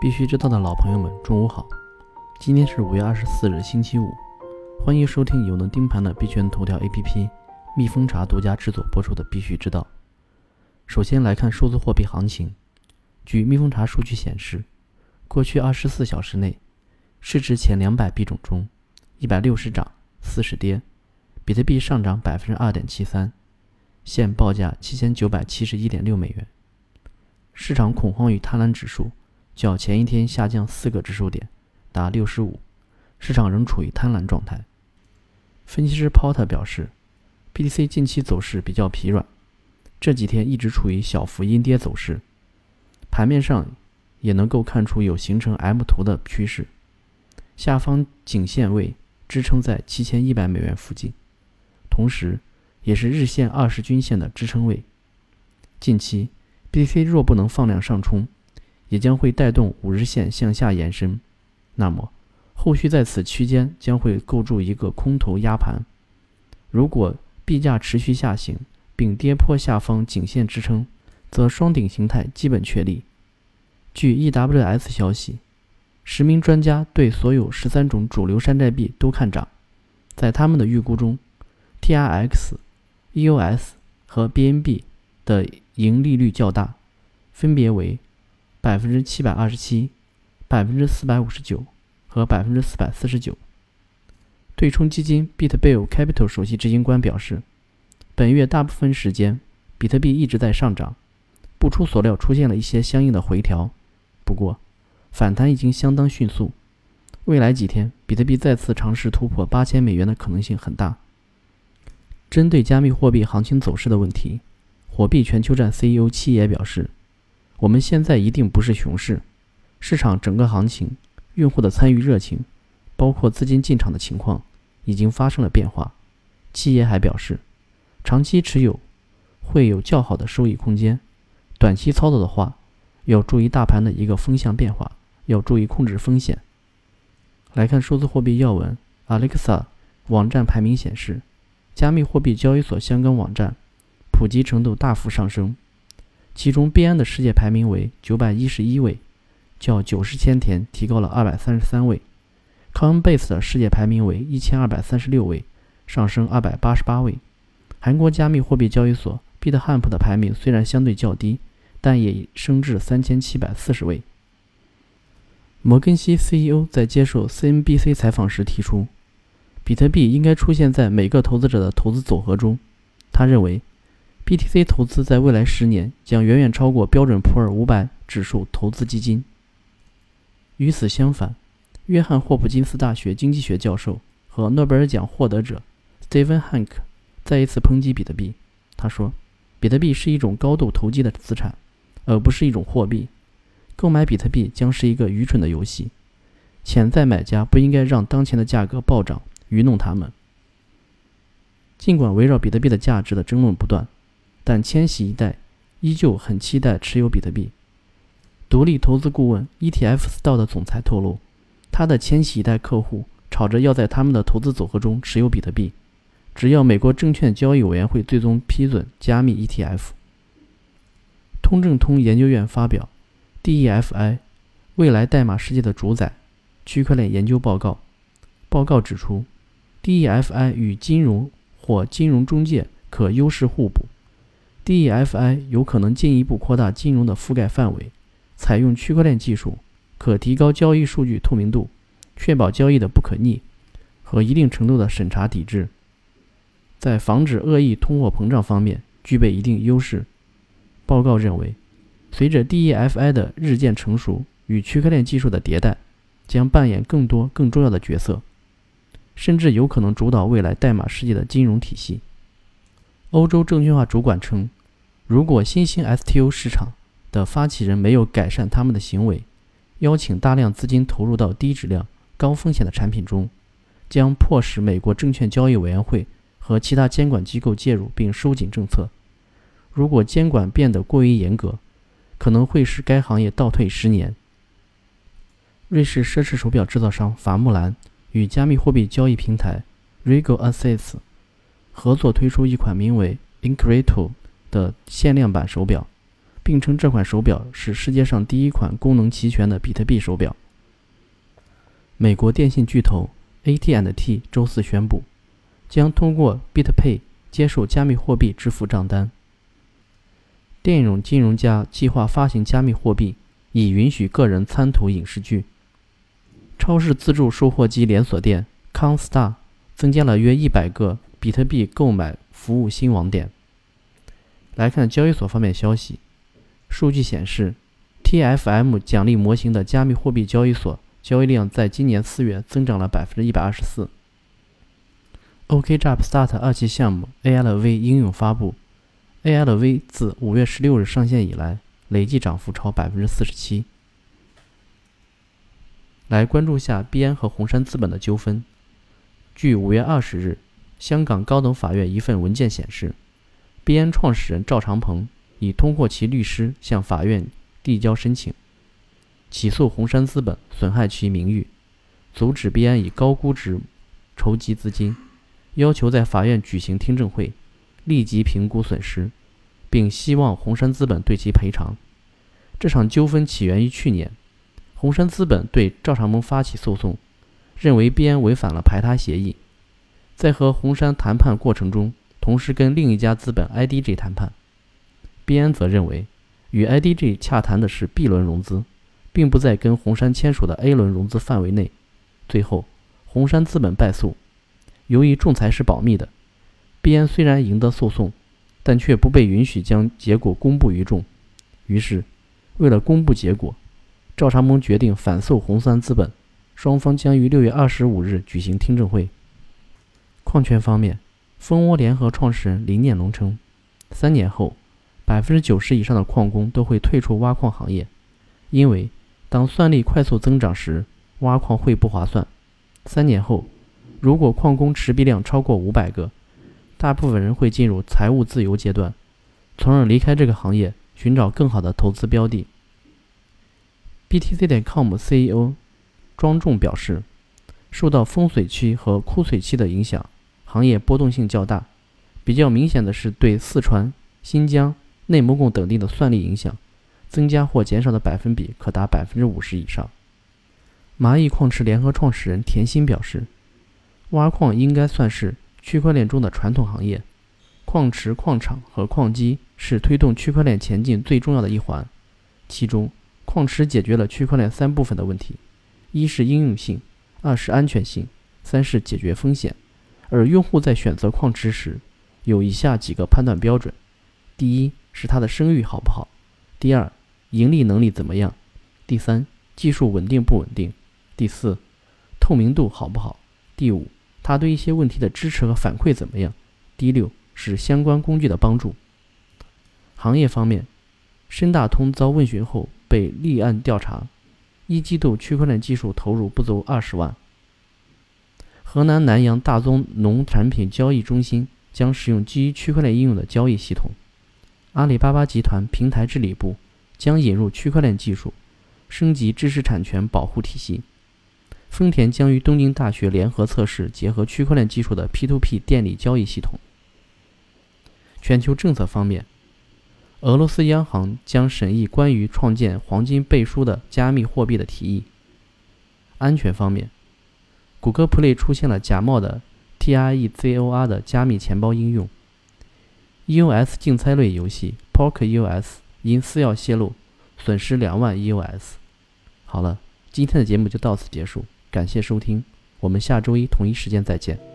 必须知道的老朋友们，中午好！今天是五月二十四日，星期五，欢迎收听有能盯盘的币圈头条 APP 蜜蜂茶独家制作播出的《必须知道》。首先来看数字货币行情。据蜜蜂茶数据显示，过去二十四小时内，市值前两百币种中，一百六十涨，四十跌，比特币上涨百分之二点七三，现报价七千九百七十一点六美元。市场恐慌与贪婪指数。较前一天下降四个指数点，达六十五，市场仍处于贪婪状态。分析师 Porter 表示，BTC 近期走势比较疲软，这几天一直处于小幅阴跌走势，盘面上也能够看出有形成 M 图的趋势，下方颈线位支撑在七千一百美元附近，同时也是日线二十均线的支撑位。近期 BTC 若不能放量上冲，也将会带动五日线向下延伸，那么后续在此区间将会构筑一个空头压盘。如果币价持续下行并跌破下方颈线支撑，则双顶形态基本确立。据 EWS 消息，十名专家对所有十三种主流山寨币都看涨，在他们的预估中，TRX、EOS 和 BNB 的盈利率较大，分别为。百分之七百二十七、百分之四百五十九和百分之四百四十九。对冲基金 BitBull Capital 首席执行官表示，本月大部分时间，比特币一直在上涨，不出所料出现了一些相应的回调。不过，反弹已经相当迅速，未来几天比特币再次尝试突破八千美元的可能性很大。针对加密货币行情走势的问题，火币全球站 CEO 七爷表示。我们现在一定不是熊市，市场整个行情、用户的参与热情，包括资金进场的情况，已经发生了变化。七爷还表示，长期持有会有较好的收益空间，短期操作的话，要注意大盘的一个风向变化，要注意控制风险。来看数字货币要闻，Alexa 网站排名显示，加密货币交易所相关网站普及程度大幅上升。其中，币安的世界排名为九百一十一位，较九十千田提高了二百三十三位。Coinbase 的世界排名为一千二百三十六位，上升二百八十八位。韩国加密货币交易所 BitHamp 的排名虽然相对较低，但也升至三千七百四十位。摩根西 CEO 在接受 CNBC 采访时提出，比特币应该出现在每个投资者的投资组合中。他认为。BTC 投资在未来十年将远远超过标准普尔五百指数投资基金。与此相反，约翰霍普金斯大学经济学教授和诺贝尔奖获得者 Stephen Hank 再一次抨击比特币。他说：“比特币是一种高度投机的资产，而不是一种货币。购买比特币将是一个愚蠢的游戏。潜在买家不应该让当前的价格暴涨愚弄他们。”尽管围绕比特币的价值的争论不断。但千禧一代依旧很期待持有比特币。独立投资顾问 ETF Store 的总裁透露，他的千禧一代客户吵着要在他们的投资组合中持有比特币，只要美国证券交易委员会最终批准加密 ETF。通证通研究院发表《DEFI 未来代码世界的主宰：区块链研究报告》。报告指出，DEFI 与金融或金融中介可优势互补。DEFI 有可能进一步扩大金融的覆盖范围，采用区块链技术，可提高交易数据透明度，确保交易的不可逆和一定程度的审查抵制，在防止恶意通货膨胀方面具备一定优势。报告认为，随着 DEFI 的日渐成熟与区块链技术的迭代，将扮演更多更重要的角色，甚至有可能主导未来代码世界的金融体系。欧洲证券化主管称。如果新兴 STO 市场的发起人没有改善他们的行为，邀请大量资金投入到低质量、高风险的产品中，将迫使美国证券交易委员会和其他监管机构介入并收紧政策。如果监管变得过于严格，可能会使该行业倒退十年。瑞士奢侈手表制造商法木兰与加密货币交易平台 Regal Assets 合作推出一款名为 Increto。的限量版手表，并称这款手表是世界上第一款功能齐全的比特币手表。美国电信巨头 AT&T 周四宣布，将通过 BitPay 接受加密货币支付账单。电影金融家计划发行加密货币，以允许个人参图影视剧。超市自助售货机连锁店 Constar 增加了约一百个比特币购买服务新网点。来看交易所方面消息，数据显示，TFM 奖励模型的加密货币交易所交易量在今年四月增长了百分之一百二十四。OKJumpStart 二期项目 ALV 应用发布。ALV 自五月十六日上线以来，累计涨幅超百分之四十七。来关注下币安和红杉资本的纠纷。据五月二十日香港高等法院一份文件显示，币安创始人赵长鹏已通过其律师向法院递交申请，起诉红杉资本损害其名誉，阻止币安以高估值筹集资金，要求在法院举行听证会。立即评估损失，并希望红杉资本对其赔偿。这场纠纷起源于去年，红杉资本对赵长鹏发起诉讼，认为币安违反了排他协议。在和红杉谈判过程中，同时跟另一家资本 IDG 谈判。币安则认为，与 IDG 洽谈的是 B 轮融资，并不在跟红杉签署的 A 轮融资范围内。最后，红杉资本败诉。由于仲裁是保密的。币安虽然赢得诉讼，但却不被允许将结果公布于众。于是，为了公布结果，赵长鹏决定反诉红杉资本。双方将于六月二十五日举行听证会。矿权方面，蜂窝联合创始人林念龙称，三年后，百分之九十以上的矿工都会退出挖矿行业，因为当算力快速增长时，挖矿会不划算。三年后，如果矿工持币量超过五百个，大部分人会进入财务自由阶段，从而离开这个行业，寻找更好的投资标的。BTC 点 com CEO 庄重表示，受到丰水期和枯水期的影响，行业波动性较大。比较明显的是对四川、新疆、内蒙古等地的算力影响，增加或减少的百分比可达百分之五十以上。蚂蚁矿池联合创始人田心表示，挖矿应该算是。区块链中的传统行业，矿池、矿场和矿机是推动区块链前进最重要的一环。其中，矿池解决了区块链三部分的问题：一是应用性，二是安全性，三是解决风险。而用户在选择矿池时，有以下几个判断标准：第一是它的声誉好不好；第二，盈利能力怎么样；第三，技术稳定不稳定；第四，透明度好不好；第五。他对一些问题的支持和反馈怎么样？第六是相关工具的帮助。行业方面，深大通遭问询后被立案调查，一季度区块链技术投入不足二十万。河南南阳大宗农产品交易中心将使用基于区块链应用的交易系统。阿里巴巴集团平台治理部将引入区块链技术，升级知识产权保护体系。丰田将与东京大学联合测试结合区块链技术的 P2P 电力交易系统。全球政策方面，俄罗斯央行将审议关于创建黄金背书的加密货币的提议。安全方面，谷歌 Play 出现了假冒的 Trezor 的加密钱包应用。EOS 竞猜类游戏 PokerEOS 因私钥泄露，损失两万 EOS。好了，今天的节目就到此结束。感谢收听，我们下周一同一时间再见。